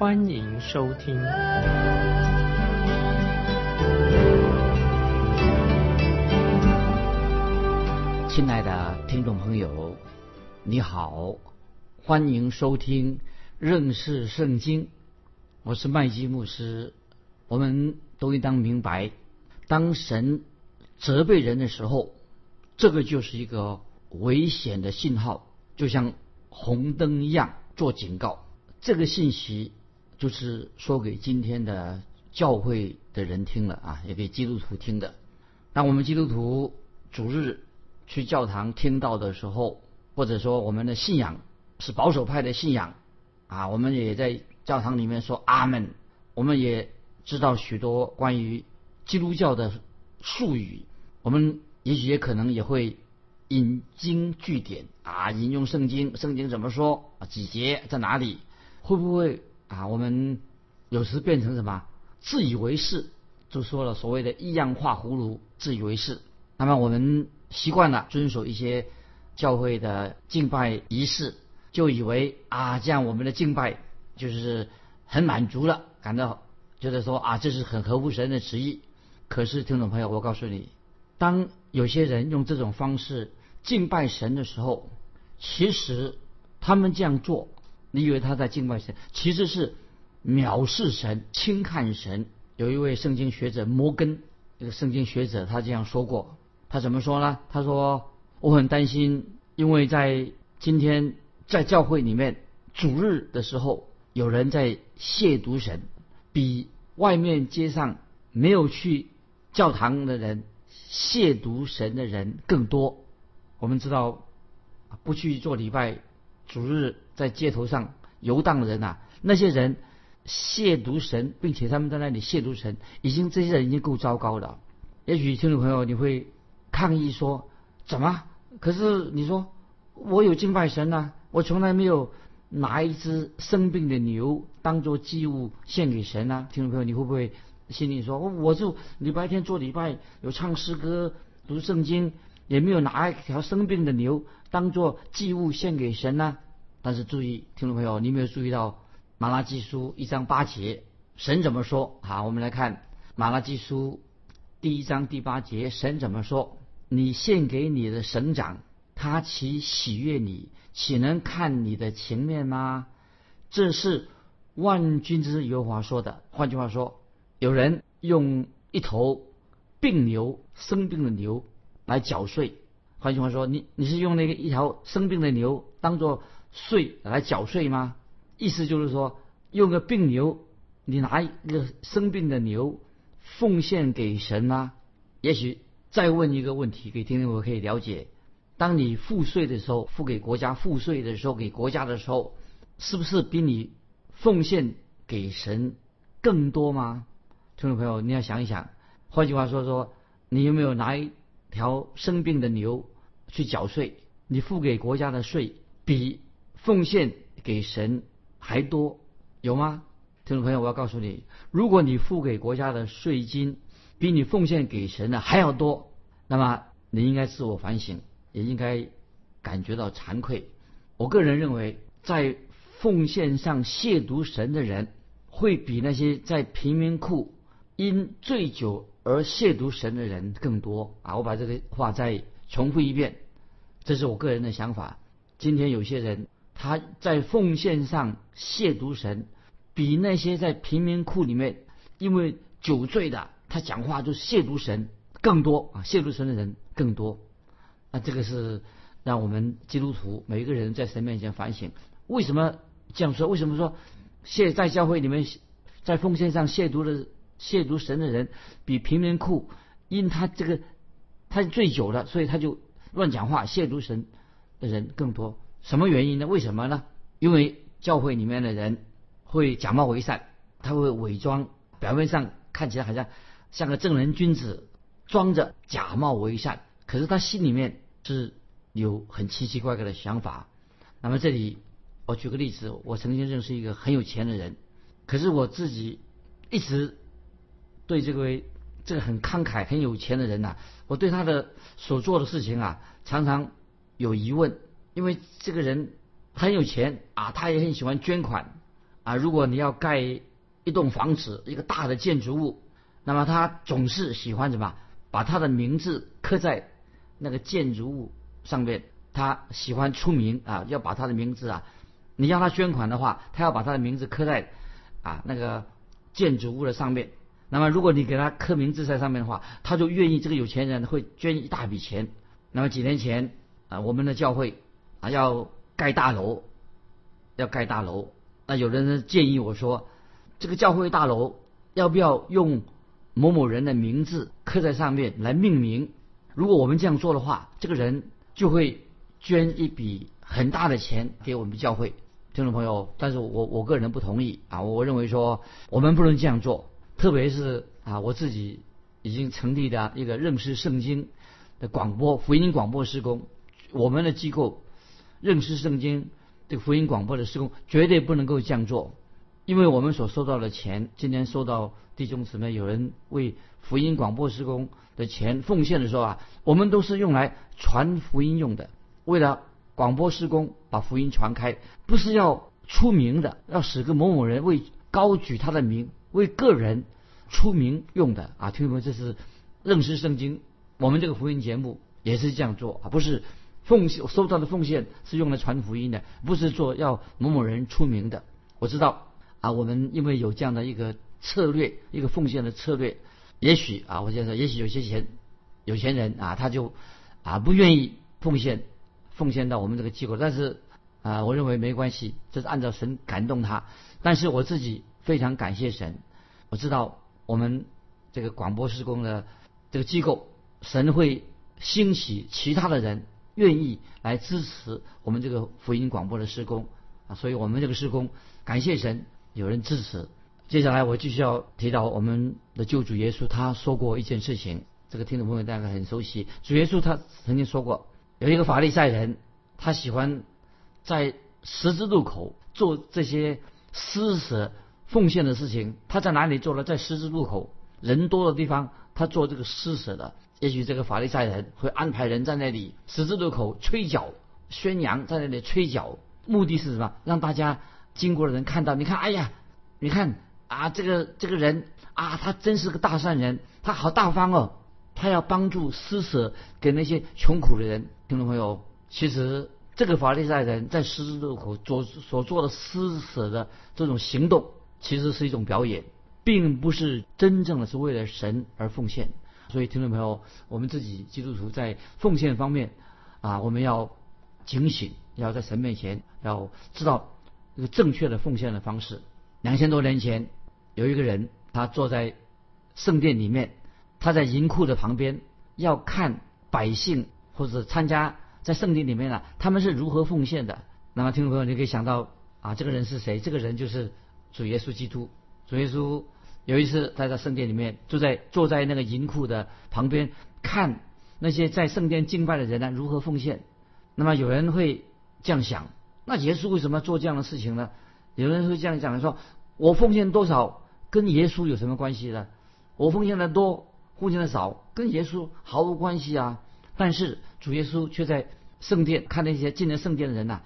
欢迎收听。亲爱的听众朋友，你好，欢迎收听认识圣经。我是麦基牧师。我们都应当明白，当神责备人的时候，这个就是一个危险的信号，就像红灯一样做警告。这个信息就是说给今天的教会的人听了啊，也给基督徒听的。当我们基督徒主日去教堂听到的时候，或者说我们的信仰是保守派的信仰啊，我们也在教堂里面说阿门。我们也知道许多关于基督教的术语，我们也许也可能也会引经据典啊，引用圣经，圣经怎么说？几节在哪里？会不会啊？我们有时变成什么自以为是？就说了所谓的异样画葫芦，自以为是。那么我们习惯了遵守一些教会的敬拜仪式，就以为啊，这样我们的敬拜就是很满足了，感到觉得说啊，这是很合乎神的旨意。可是听众朋友，我告诉你，当有些人用这种方式敬拜神的时候，其实他们这样做，你以为他在敬拜神，其实是藐视神、轻看神。有一位圣经学者摩根，这个圣经学者他这样说过，他怎么说呢？他说：“我很担心，因为在今天在教会里面主日的时候，有人在亵渎神，比外面街上没有去教堂的人亵渎神的人更多。我们知道，不去做礼拜，主日在街头上游荡的人呐，那些人。”亵渎神，并且他们在那里亵渎神，已经这些人已经够糟糕了。也许听众朋友你会抗议说：“怎么？可是你说我有敬拜神呐，我从来没有拿一只生病的牛当做祭物献给神呐。”听众朋友，你会不会心里说：“我就礼拜天做礼拜，有唱诗歌、读圣经，也没有拿一条生病的牛当做祭物献给神呢？”但是注意，听众朋友，你没有注意到？马拉基书一章八节，神怎么说？好，我们来看马拉基书第一章第八节，神怎么说？你献给你的省长，他岂喜悦你？岂能看你的情面吗？这是万军之耶和华说的。换句话说，有人用一头病牛、生病的牛来缴税。换句话说，你你是用那个一条生病的牛当做税来缴税吗？意思就是说，用个病牛，你拿一个生病的牛奉献给神吗？也许再问一个问题，给听众我可以了解：当你付税的时候，付给国家付税的时候，给国家的时候，是不是比你奉献给神更多吗？听众朋友，你要想一想。换句话说说，你有没有拿一条生病的牛去缴税？你付给国家的税比奉献给神？还多有吗？听众朋友，我要告诉你，如果你付给国家的税金比你奉献给神的还要多，那么你应该自我反省，也应该感觉到惭愧。我个人认为，在奉献上亵渎神的人，会比那些在贫民窟因醉酒而亵渎神的人更多啊！我把这个话再重复一遍，这是我个人的想法。今天有些人。他在奉献上亵渎神，比那些在贫民窟里面因为酒醉的，他讲话就亵渎神更多啊！亵渎神的人更多。那这个是让我们基督徒每一个人在神面前反省：为什么这样说？为什么说现在教会里面在奉献上亵渎的亵渎神的人，比贫民窟因他这个他醉酒了，所以他就乱讲话亵渎神的人更多？什么原因呢？为什么呢？因为教会里面的人会假冒伪善，他会伪装表面上看起来好像像个正人君子，装着假冒为善，可是他心里面是有很奇奇怪怪的想法。那么这里我举个例子，我曾经认识一个很有钱的人，可是我自己一直对这位这个很慷慨、很有钱的人呐，我对他的所做的事情啊，常常有疑问，因为这个人很有钱啊，他也很喜欢捐款啊。如果你要盖一栋房子、一个大的建筑物，那么他总是喜欢什么？把他的名字刻在那个建筑物上面。他喜欢出名啊，要把他的名字啊，你要他捐款的话，他要把他的名字刻在啊那个建筑物的上面。那么如果你给他刻名字在上面的话，他就愿意这个有钱人会捐一大笔钱。那么几年前啊，我们的教会啊要盖大楼，要盖大楼，那有的人建议我说，这个教会大楼要不要用某某人的名字刻在上面来命名？如果我们这样做的话，这个人就会。捐一笔很大的钱给我们教会听众朋友，但是我我个人不同意啊！我认为说我们不能这样做，特别是啊我自己已经成立的一个认识圣经的广播福音广播施工，我们的机构认识圣经这个福音广播的施工绝对不能够这样做，因为我们所收到的钱，今天收到弟兄姊妹有人为福音广播施工的钱奉献的时候啊，我们都是用来传福音用的。为了广播施工，把福音传开，不是要出名的，要使个某某人为高举他的名，为个人出名用的啊！听众们，这是认识圣经。我们这个福音节目也是这样做啊，不是奉献收到的奉献是用来传福音的，不是做要某某人出名的。我知道啊，我们因为有这样的一个策略，一个奉献的策略，也许啊，我先说，也许有些钱有钱人啊，他就啊不愿意奉献。奉献到我们这个机构，但是啊，我认为没关系，这是按照神感动他。但是我自己非常感谢神，我知道我们这个广播施工的这个机构，神会兴起其他的人愿意来支持我们这个福音广播的施工啊，所以我们这个施工感谢神有人支持。接下来我继续要提到我们的救主耶稣，他说过一件事情，这个听众朋友大概很熟悉。主耶稣他曾经说过。有一个法利赛人，他喜欢在十字路口做这些施舍奉献的事情。他在哪里做了？在十字路口人多的地方，他做这个施舍的。也许这个法利赛人会安排人在那里十字路口吹角宣扬，在那里吹角，目的是什么？让大家经过的人看到，你看，哎呀，你看啊，这个这个人啊，他真是个大善人，他好大方哦。他要帮助施舍给那些穷苦的人，听众朋友，其实这个法利赛人在十字路口所所做的施舍的这种行动，其实是一种表演，并不是真正的是为了神而奉献。所以，听众朋友，我们自己基督徒在奉献方面啊，我们要警醒，要在神面前要知道这个正确的奉献的方式。两千多年前，有一个人，他坐在圣殿里面。他在银库的旁边，要看百姓或者参加在圣殿里面呢，他们是如何奉献的。那么听众朋友，你可以想到啊，这个人是谁？这个人就是主耶稣基督。主耶稣有一次他在圣殿里面，坐在坐在那个银库的旁边，看那些在圣殿敬拜的人呢如何奉献。那么有人会这样想：那耶稣为什么要做这样的事情呢？有人会这样讲说：我奉献多少跟耶稣有什么关系呢？我奉献的多。奉献的少，跟耶稣毫无关系啊！但是主耶稣却在圣殿看那些进了圣殿的人呐，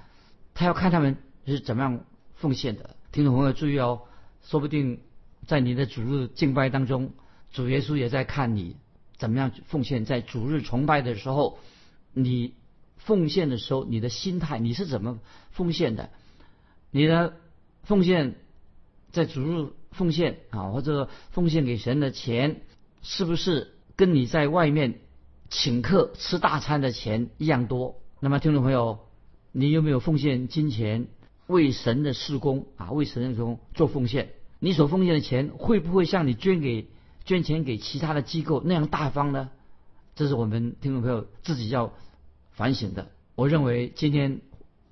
他要看他们是怎么样奉献的。听众朋友注意哦，说不定在你的主日敬拜当中，主耶稣也在看你怎么样奉献。在主日崇拜的时候，你奉献的时候，你的心态你是怎么奉献的？你的奉献在主日奉献啊，或者奉献给神的钱。是不是跟你在外面请客吃大餐的钱一样多？那么，听众朋友，你有没有奉献金钱为神的事工啊？为神的事工做奉献？你所奉献的钱会不会像你捐给捐钱给其他的机构那样大方呢？这是我们听众朋友自己要反省的。我认为今天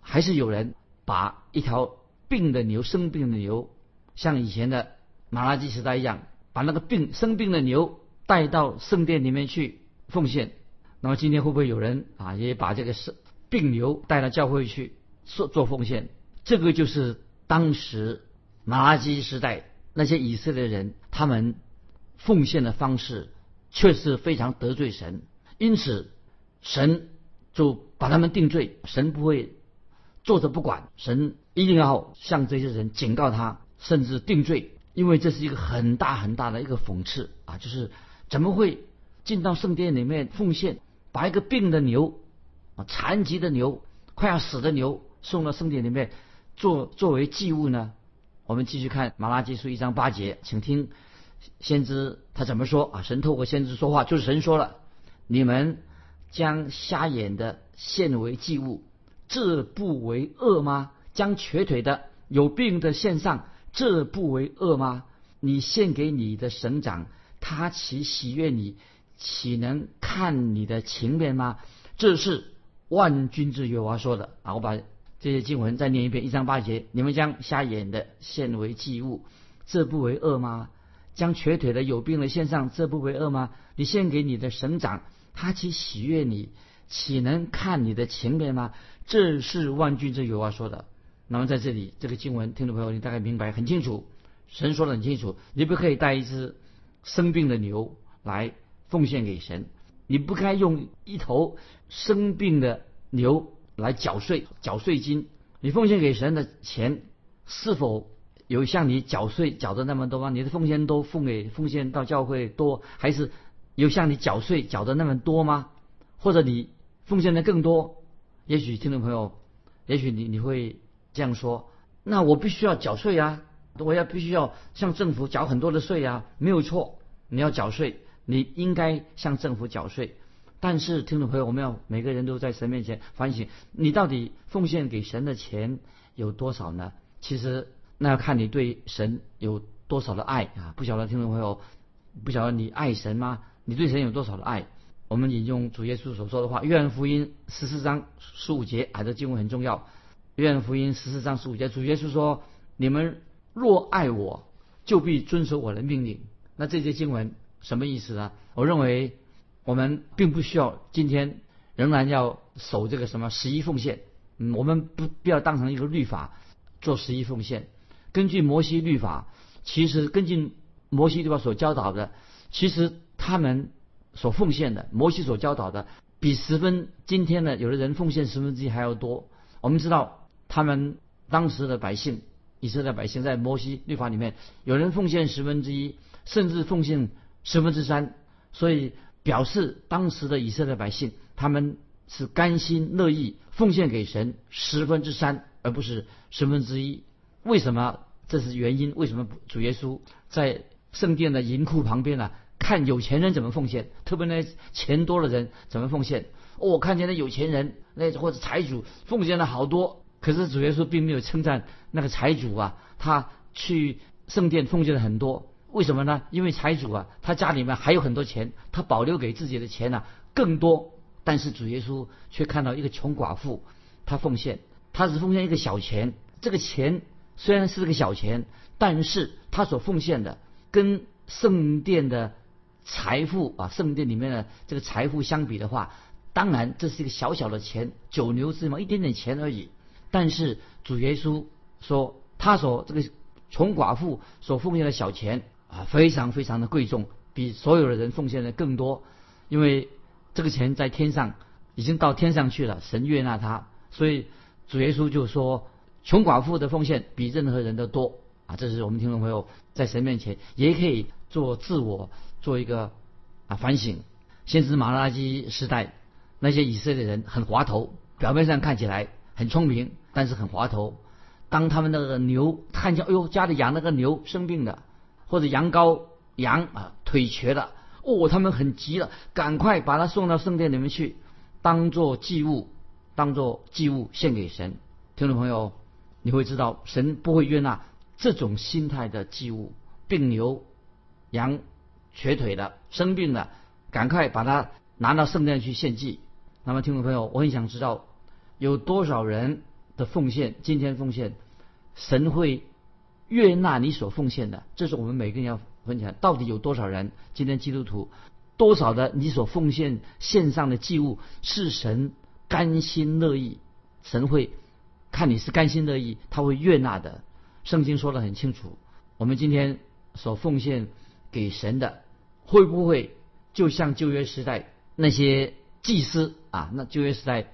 还是有人把一条病的牛、生病的牛，像以前的马拉基时代一样。把那个病生病的牛带到圣殿里面去奉献。那么今天会不会有人啊，也把这个生病牛带到教会去做做奉献？这个就是当时马拉基时代那些以色列人他们奉献的方式，却是非常得罪神，因此神就把他们定罪。神不会坐着不管，神一定要向这些人警告他，甚至定罪，因为这是一个很大很大的一个讽刺啊！就是怎么会进到圣殿里面奉献？把一个病的牛啊，残疾的牛，快要死的牛送到圣殿里面作作为祭物呢？我们继续看马拉基书一章八节，请听先知他怎么说啊？神透过先知说话，就是神说了：你们将瞎眼的献为祭物，这不为恶吗？将瘸腿的、有病的献上，这不为恶吗？你献给你的省长，他岂喜悦你？岂能看你的情面吗？这是万军之耶和华说的啊！我把这些经文再念一遍，一章八节：你们将瞎眼的献为祭物，这不为恶吗？将瘸腿的、有病的献上，这不为恶吗？你献给你的省长，他岂喜悦你？岂能看你的情面吗？这是万军之耶和华说的。那么在这里，这个经文，听众朋友，你大概明白很清楚。神说的很清楚，你不可以带一只生病的牛来。奉献给神，你不该用一头生病的牛来缴税，缴税金。你奉献给神的钱，是否有像你缴税缴的那么多吗？你的奉献都奉给奉献到教会多，还是有像你缴税缴的那么多吗？或者你奉献的更多？也许听众朋友，也许你你会这样说：那我必须要缴税啊，我要必须要向政府缴很多的税啊，没有错，你要缴税。你应该向政府缴税，但是听众朋友，我们要每个人都在神面前反省，你到底奉献给神的钱有多少呢？其实那要看你对神有多少的爱啊！不晓得听众朋友，不晓得你爱神吗？你对神有多少的爱？我们引用主耶稣所说的话，约翰福音十四章十五节，啊，这经文很重要。约翰福音十四章十五节，主耶稣说：“你们若爱我，就必遵守我的命令。”那这些经文。什么意思呢？我认为我们并不需要今天仍然要守这个什么十一奉献。嗯，我们不必要当成一个律法做十一奉献。根据摩西律法，其实根据摩西律法所教导的，其实他们所奉献的，摩西所教导的，比十分今天的有的人奉献十分之一还要多。我们知道他们当时的百姓，以色列百姓在摩西律法里面，有人奉献十分之一，甚至奉献。十分之三，所以表示当时的以色列百姓他们是甘心乐意奉献给神十分之三，而不是十分之一。为什么？这是原因。为什么主耶稣在圣殿的银库旁边呢？看有钱人怎么奉献，特别那钱多的人怎么奉献。哦，看见那有钱人那或者财主奉献了好多，可是主耶稣并没有称赞那个财主啊，他去圣殿奉献了很多。为什么呢？因为财主啊，他家里面还有很多钱，他保留给自己的钱呢更多。但是主耶稣却看到一个穷寡妇，他奉献，他只奉献一个小钱。这个钱虽然是个小钱，但是他所奉献的跟圣殿的财富啊，圣殿里面的这个财富相比的话，当然这是一个小小的钱，九牛之毛，一点点钱而已。但是主耶稣说，他所这个穷寡妇所奉献的小钱。啊，非常非常的贵重，比所有的人奉献的更多，因为这个钱在天上已经到天上去了，神悦纳他，所以主耶稣就说，穷寡妇的奉献比任何人都多啊。这是我们听众朋友在神面前也可以做自我做一个啊反省。先知马拉基时代那些以色列人很滑头，表面上看起来很聪明，但是很滑头。当他们那个牛看见，哎呦，家里养那个牛生病了。或者羊羔羊啊腿瘸了哦，他们很急了，赶快把它送到圣殿里面去，当做祭物，当做祭物献给神。听众朋友，你会知道神不会悦纳这种心态的祭物。病牛、羊瘸腿的、生病的，赶快把它拿到圣殿去献祭。那么，听众朋友，我很想知道有多少人的奉献，今天奉献，神会。悦纳你所奉献的，这是我们每个人要分享，到底有多少人今天基督徒，多少的你所奉献献上的祭物是神甘心乐意，神会看你是甘心乐意，他会悦纳的。圣经说的很清楚，我们今天所奉献给神的，会不会就像旧约时代那些祭司啊？那旧约时代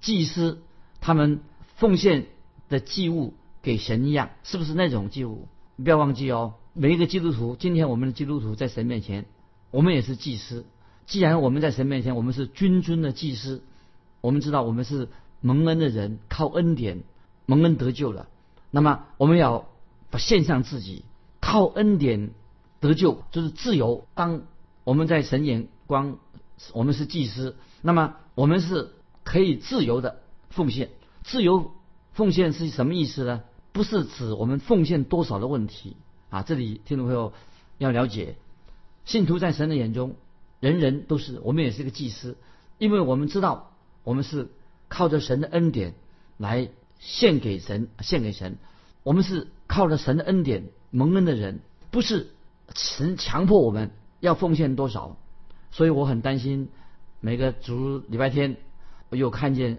祭司他们奉献的祭物给神一样，是不是那种祭物？不要忘记哦，每一个基督徒，今天我们的基督徒在神面前，我们也是祭司。既然我们在神面前，我们是君尊的祭司，我们知道我们是蒙恩的人，靠恩典蒙恩得救了。那么我们要把献上自己，靠恩典得救，就是自由。当我们在神眼光，我们是祭司，那么我们是可以自由的奉献。自由奉献是什么意思呢？不是指我们奉献多少的问题啊！这里听众朋友要了解，信徒在神的眼中，人人都是我们也是个祭司，因为我们知道我们是靠着神的恩典来。献给神，献给神。我们是靠着神的恩典蒙恩的人，不是神强迫我们要奉献多少。所以我很担心，每个主礼拜天，我有看见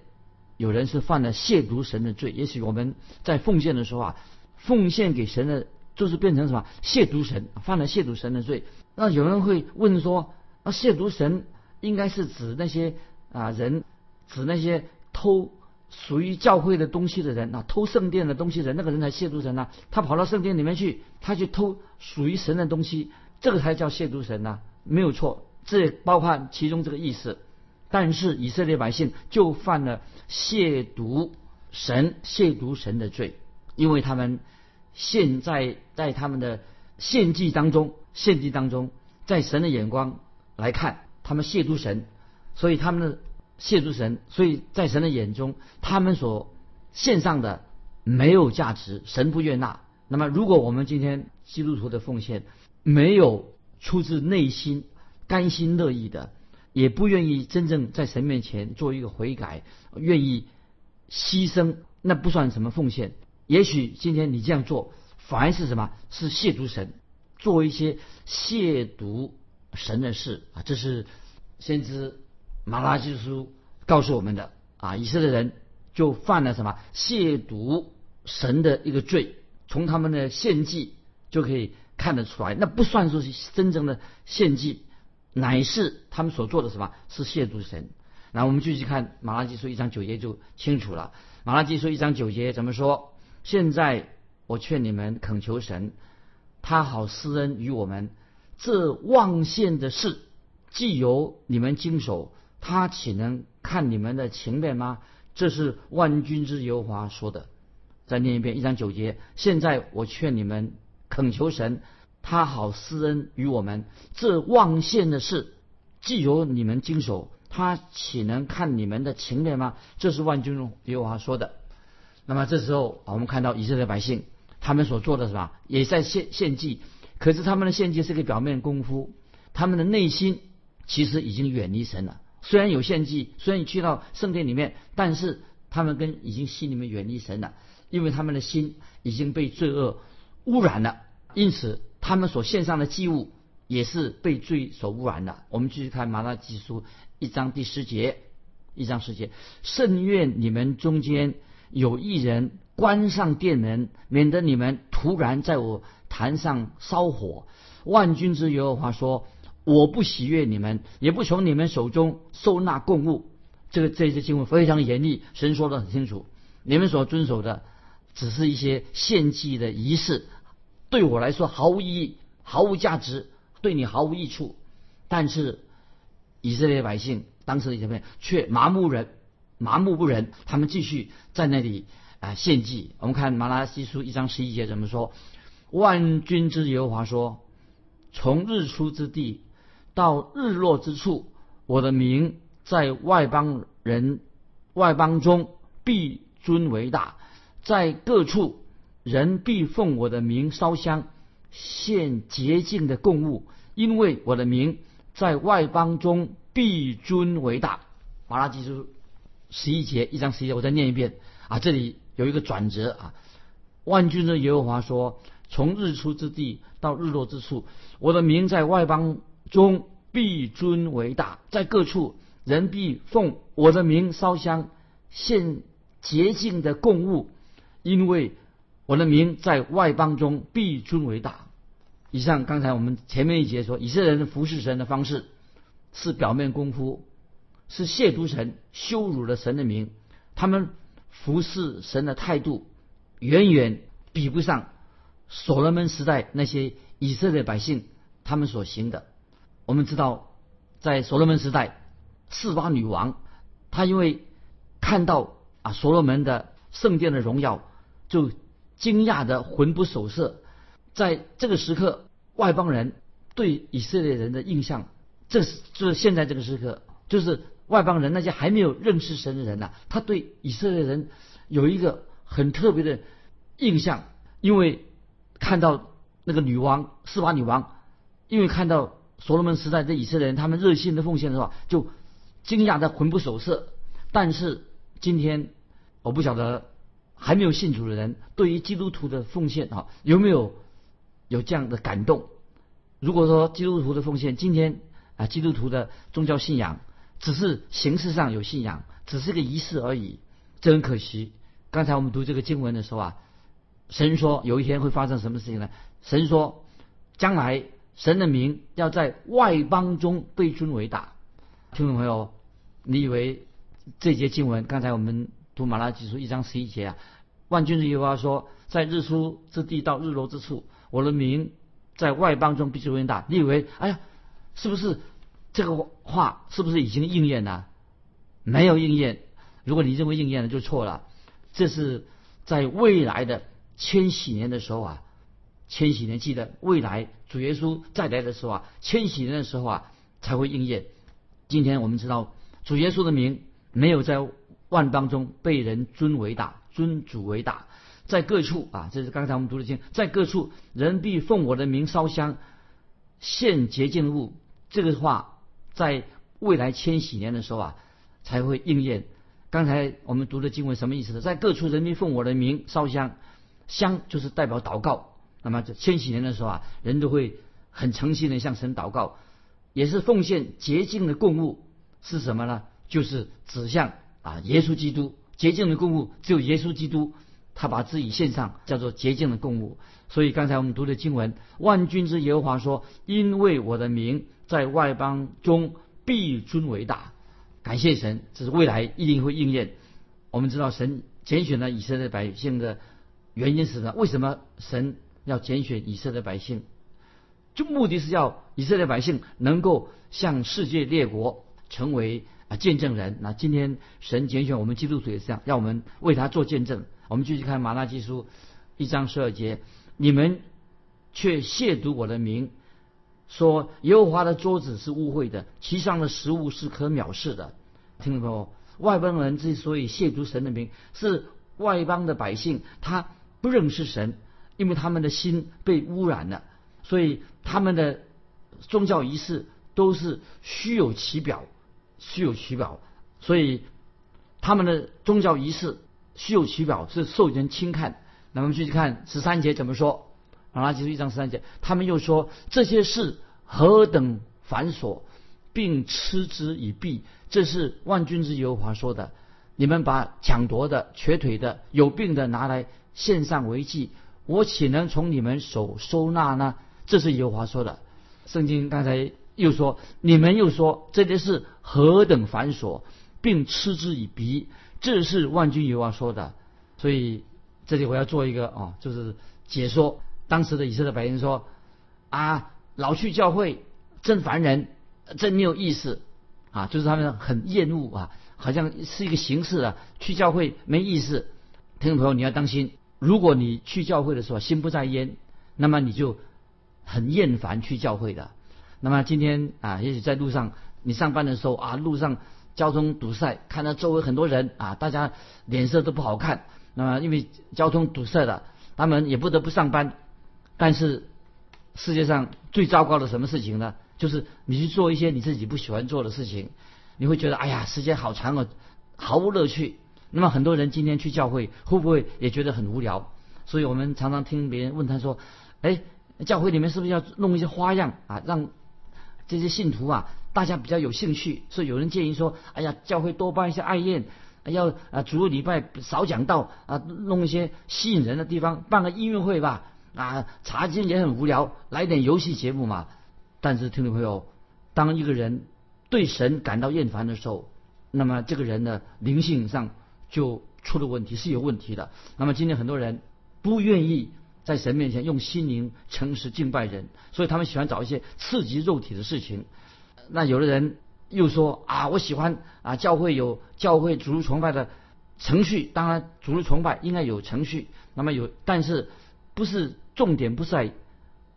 有人是犯了亵渎神的罪。也许我们在奉献的时候啊，奉献给神的，就是变成什么亵渎神，犯了亵渎神的罪。那有人会问说，那亵渎神应该是指那些啊人，指那些偷。属于教会的东西的人啊，偷圣殿的东西人，那个人才亵渎神呐。他跑到圣殿里面去，他去偷属于神的东西，这个才叫亵渎神呐，没有错，这包括其中这个意思。但是以色列百姓就犯了亵渎神、亵渎神的罪，因为他们现在在他们的献祭当中，献祭当中，在神的眼光来看，他们亵渎神，所以他们的。亵渎神，所以在神的眼中，他们所献上的没有价值，神不悦纳。那么，如果我们今天基督徒的奉献没有出自内心、甘心乐意的，也不愿意真正在神面前做一个悔改，愿意牺牲，那不算什么奉献。也许今天你这样做，反而是什么？是亵渎神，做一些亵渎神的事啊！这是先知。马拉基书告诉我们的啊，以色列人就犯了什么亵渎神的一个罪，从他们的献祭就可以看得出来，那不算说是真正的献祭，乃是他们所做的什么是亵渎神。那我们继续看马拉基书一章九节就清楚了。马拉基书一章九节怎么说？现在我劝你们恳求神，他好施恩于我们，这望献的事，既由你们经手。他岂能看你们的情面吗？这是万军之犹华说的。再念一遍一章九节。现在我劝你们恳求神，他好施恩于我们。这望献的事，既由你们经手，他岂能看你们的情面吗？这是万军中耶和华说的。那么这时候，我们看到以色列百姓他们所做的是吧，也在献献祭。可是他们的献祭是个表面功夫，他们的内心其实已经远离神了。虽然有献祭，虽然你去到圣殿里面，但是他们跟已经心里面远离神了，因为他们的心已经被罪恶污染了，因此他们所献上的祭物也是被罪所污染的。我们继续看马拉基书一章第十节，一章十节，甚愿你们中间有一人关上殿门，免得你们突然在我坛上烧火。万军之耶和华说。我不喜悦你们，也不从你们手中收纳供物。这个这些经文非常严厉，神说的很清楚。你们所遵守的，只是一些献祭的仪式，对我来说毫无意义、毫无价值，对你毫无益处。但是以色列百姓当时的人却麻木人麻木不仁，他们继续在那里啊献祭。我们看马拉西书一章十一节怎么说？万军之耶和华说：“从日出之地。”到日落之处，我的名在外邦人、外邦中必尊为大，在各处人必奉我的名烧香，献洁净的供物，因为我的名在外邦中必尊为大。马拉基书十一节一章十一节，我再念一遍啊，这里有一个转折啊。万军的耶和华说：“从日出之地到日落之处，我的名在外邦中必尊为大，在各处人必奉我的名烧香，献洁净的供物，因为我的名在外邦中必尊为大。以上刚才我们前面一节说，以色列人服侍神的方式是表面功夫，是亵渎神、羞辱了神的名。他们服侍神的态度远远比不上所罗门时代那些以色列百姓他们所行的。我们知道，在所罗门时代，四巴女王她因为看到啊所罗门的圣殿的荣耀，就惊讶的魂不守舍。在这个时刻，外邦人对以色列人的印象，这是就是现在这个时刻，就是外邦人那些还没有认识神的人呐，他对以色列人有一个很特别的印象，因为看到那个女王斯巴女王，因为看到所罗门时代的以色列人他们热心的奉献的话，就惊讶的魂不守舍。但是今天我不晓得还没有信主的人对于基督徒的奉献啊有没有？有这样的感动。如果说基督徒的奉献，今天啊，基督徒的宗教信仰只是形式上有信仰，只是个仪式而已，这很可惜。刚才我们读这个经文的时候啊，神说有一天会发生什么事情呢？神说，将来神的名要在外邦中被尊为大。听众朋友，你以为这节经文，刚才我们读马拉基书一章十一节啊，万军之耶和华说，在日出之地到日落之处。我的名在外邦中必须伟大。你以为，哎呀，是不是这个话是不是已经应验了？没有应验。如果你认为应验了，就错了。这是在未来的千禧年的时候啊，千禧年记得未来主耶稣再来的时候啊，千禧年的时候啊才会应验。今天我们知道主耶稣的名没有在万邦中被人尊为大，尊主为大。在各处啊，这是刚才我们读的经，在各处人必奉我的名烧香，献洁净物。这个话在未来千禧年的时候啊，才会应验。刚才我们读的经文什么意思呢？在各处人民奉我的名烧香，香就是代表祷告。那么这千禧年的时候啊，人都会很诚心的向神祷告，也是奉献洁净的供物是什么呢？就是指向啊耶稣基督。洁净的供物只有耶稣基督。他把自己献上，叫做洁净的供物。所以刚才我们读的经文，万军之耶和华说：“因为我的名在外邦中必尊为大。”感谢神，这是未来一定会应验。我们知道神拣选了以色列百姓的原因是什么？为什么神要拣选以色列百姓？就目的是要以色列百姓能够向世界列国成为啊见证人。那今天神拣选我们基督徒也是这样，让我们为他做见证。我们继续看马拉基书一章十二节，你们却亵渎我的名，说耶和华的桌子是污秽的，其上的食物是可藐视的。听懂没有？外邦人之所以亵渎神的名，是外邦的百姓他不认识神，因为他们的心被污染了，所以他们的宗教仪式都是虚有其表，虚有其表，所以他们的宗教仪式。虚有其表是受人轻看。那我们继续看十三节怎么说？马拉基书一章十三节，他们又说这些事何等繁琐，并嗤之以鼻。这是万军之耶和华说的。你们把抢夺的、瘸腿的、有病的拿来献上为祭，我岂能从你们手收纳呢？这是耶和华说的。圣经刚才又说，你们又说这件事何等繁琐，并嗤之以鼻。这是万军油啊说的，所以这里我要做一个啊，就是解说当时的以色列百姓说啊，老去教会真烦人，真没有意思啊，就是他们很厌恶啊，好像是一个形式啊，去教会没意思。听众朋友你要当心，如果你去教会的时候心不在焉，那么你就很厌烦去教会的。那么今天啊，也许在路上你上班的时候啊，路上。交通堵塞，看到周围很多人啊，大家脸色都不好看。那么因为交通堵塞了，他们也不得不上班。但是世界上最糟糕的什么事情呢？就是你去做一些你自己不喜欢做的事情，你会觉得哎呀，时间好长哦，毫无乐趣。那么很多人今天去教会，会不会也觉得很无聊？所以我们常常听别人问他说：“哎，教会里面是不是要弄一些花样啊，让这些信徒啊，大家比较有兴趣？”所以有人建议说：“哎呀，教会多办一些爱宴，要啊，主日礼拜少讲道啊，弄一些吸引人的地方，办个音乐会吧。啊，查经也很无聊，来点游戏节目嘛。”但是听众朋友，当一个人对神感到厌烦的时候，那么这个人的灵性上就出了问题，是有问题的。那么今天很多人不愿意在神面前用心灵诚实敬拜人，所以他们喜欢找一些刺激肉体的事情。那有的人又说啊，我喜欢啊，教会有教会主日崇拜的程序，当然主日崇拜应该有程序，那么有，但是不是重点不在。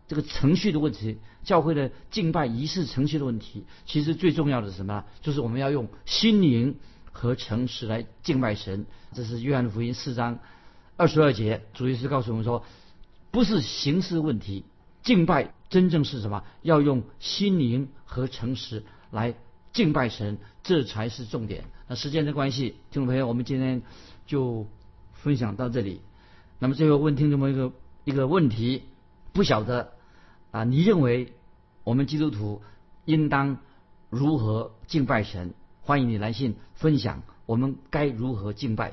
这个程序的问题，教会的敬拜仪式程序的问题，其实最重要的是什么？就是我们要用心灵和诚实来敬拜神。这是约翰福音四章二十二节，主耶稣告诉我们说，不是形式问题，敬拜真正是什么？要用心灵和诚实来敬拜神，这才是重点。那时间的关系，听众朋友，我们今天就分享到这里。那么最后问听众朋友一个一个问题，不晓得。啊，你认为我们基督徒应当如何敬拜神？欢迎你来信分享，我们该如何敬拜？